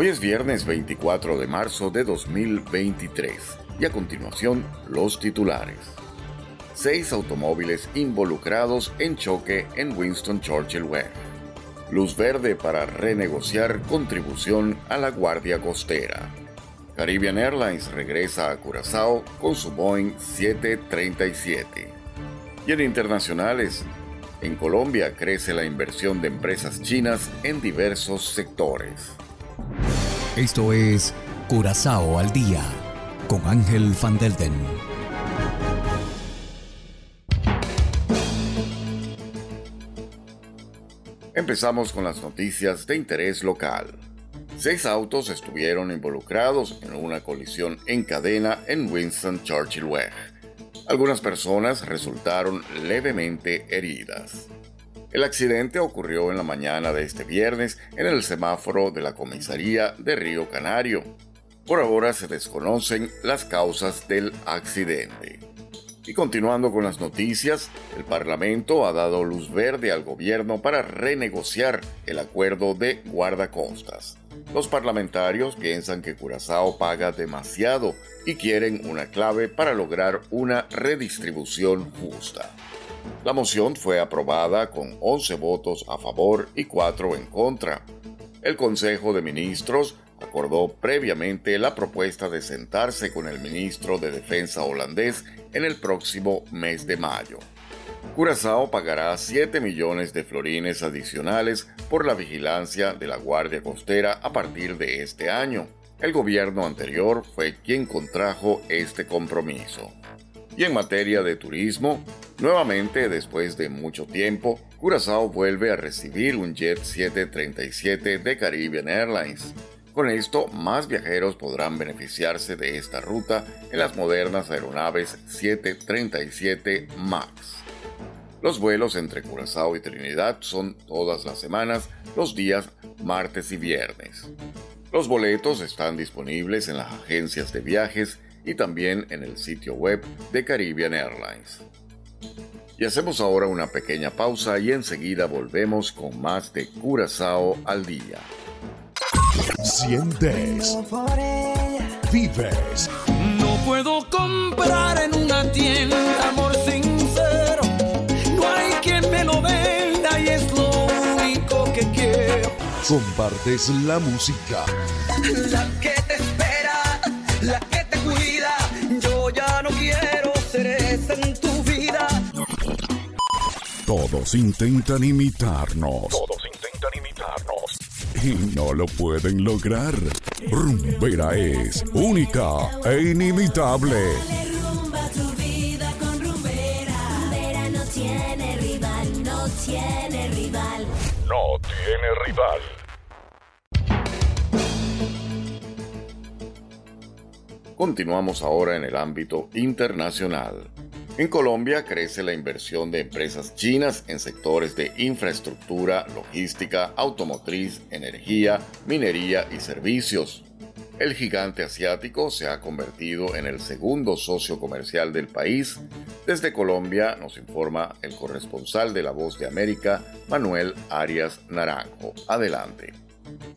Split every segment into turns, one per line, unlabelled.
Hoy es viernes 24 de marzo de 2023 y a continuación los titulares. Seis automóviles involucrados en choque en Winston Churchill Way. Luz verde para renegociar contribución a la Guardia Costera. Caribbean Airlines regresa a Curazao con su Boeing 737. Y en internacionales, en Colombia crece la inversión de empresas chinas en diversos sectores.
Esto es Curazao al día con Ángel Van Delden.
Empezamos con las noticias de interés local. Seis autos estuvieron involucrados en una colisión en cadena en Winston Churchill Way. Algunas personas resultaron levemente heridas. El accidente ocurrió en la mañana de este viernes en el semáforo de la comisaría de Río Canario. Por ahora se desconocen las causas del accidente. Y continuando con las noticias, el Parlamento ha dado luz verde al gobierno para renegociar el acuerdo de guardacostas. Los parlamentarios piensan que Curazao paga demasiado y quieren una clave para lograr una redistribución justa. La moción fue aprobada con 11 votos a favor y 4 en contra. El Consejo de Ministros acordó previamente la propuesta de sentarse con el ministro de Defensa holandés en el próximo mes de mayo. Curazao pagará 7 millones de florines adicionales por la vigilancia de la Guardia Costera a partir de este año. El gobierno anterior fue quien contrajo este compromiso. Y en materia de turismo, nuevamente después de mucho tiempo, Curazao vuelve a recibir un Jet 737 de Caribbean Airlines. Con esto, más viajeros podrán beneficiarse de esta ruta en las modernas aeronaves 737 MAX. Los vuelos entre Curazao y Trinidad son todas las semanas, los días martes y viernes. Los boletos están disponibles en las agencias de viajes y también en el sitio web de Caribbean Airlines. Y hacemos ahora una pequeña pausa y enseguida volvemos con más de Curazao al día.
Sientes, vives.
No puedo comprar en una tienda amor sincero. No hay quien me lo venda y es lo único que quiero.
Compartes la música.
La que te
Todos intentan imitarnos.
Todos intentan imitarnos.
Y no lo pueden lograr. Rumbera es única e inimitable.
Rumba tu vida con rumbera. Rumbera no tiene rival, no tiene rival.
No tiene rival.
Continuamos ahora en el ámbito internacional. En Colombia crece la inversión de empresas chinas en sectores de infraestructura, logística, automotriz, energía, minería y servicios. El gigante asiático se ha convertido en el segundo socio comercial del país. Desde Colombia nos informa el corresponsal de La Voz de América, Manuel Arias Naranjo. Adelante.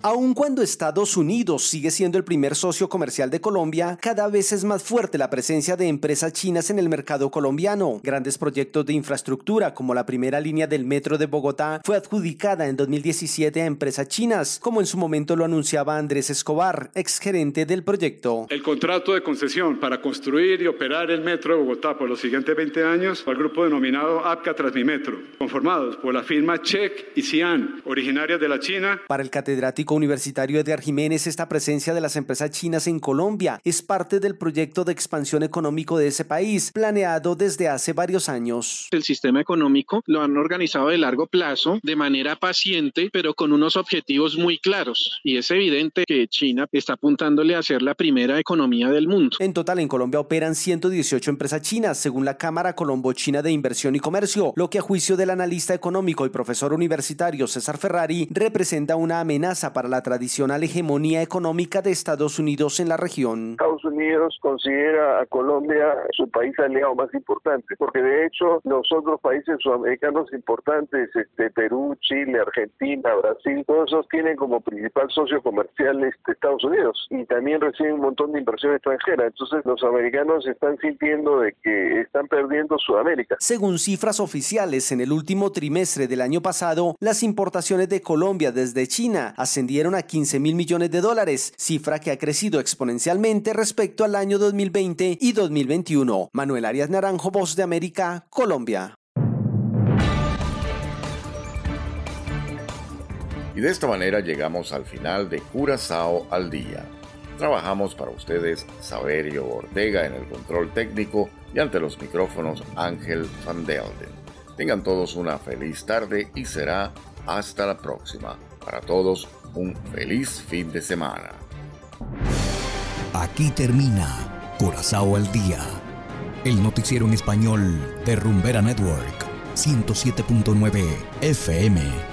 Aun cuando Estados Unidos sigue siendo el primer socio comercial de Colombia, cada vez es más fuerte la presencia de empresas chinas en el mercado colombiano. Grandes proyectos de infraestructura, como la primera línea del metro de Bogotá, fue adjudicada en 2017 a empresas chinas, como en su momento lo anunciaba Andrés Escobar, exgerente del proyecto.
El contrato de concesión para construir y operar el metro de Bogotá por los siguientes 20 años al grupo denominado APCA Transmimetro, conformados por la firma Check y Cian, originarias de la China.
Para el catedrático universitario Edgar Jiménez, esta presencia de las empresas chinas en Colombia es parte del proyecto de expansión económico de ese país, planeado desde hace varios años.
El sistema económico lo han organizado de largo plazo, de manera paciente, pero con unos objetivos muy claros. Y es evidente que China está apuntándole a ser la primera economía del mundo.
En total, en Colombia operan 118 empresas chinas, según la Cámara Colombo-China de Inversión y Comercio, lo que a juicio del analista económico y profesor universitario César Ferrari representa una amenaza para la tradicional hegemonía económica de Estados Unidos en la región.
Estados Unidos considera a Colombia su país aliado más importante, porque de hecho los otros países sudamericanos importantes, este, Perú, Chile, Argentina, Brasil, todos esos tienen como principal socio comercial este, Estados Unidos y también reciben un montón de inversión extranjera. Entonces los americanos están sintiendo de que están perdiendo Sudamérica.
Según cifras oficiales, en el último trimestre del año pasado, las importaciones de Colombia desde China ascendieron a 15 mil millones de dólares, cifra que ha crecido exponencialmente respecto al año 2020 y 2021. Manuel Arias Naranjo, Voz de América, Colombia.
Y de esta manera llegamos al final de Curazao al día. Trabajamos para ustedes Saberio Ortega en el control técnico y ante los micrófonos Ángel Van Delden. Tengan todos una feliz tarde y será hasta la próxima. Para todos, un feliz fin de semana.
Aquí termina Curazao al día, el noticiero en español de Rumbera Network, 107.9 FM.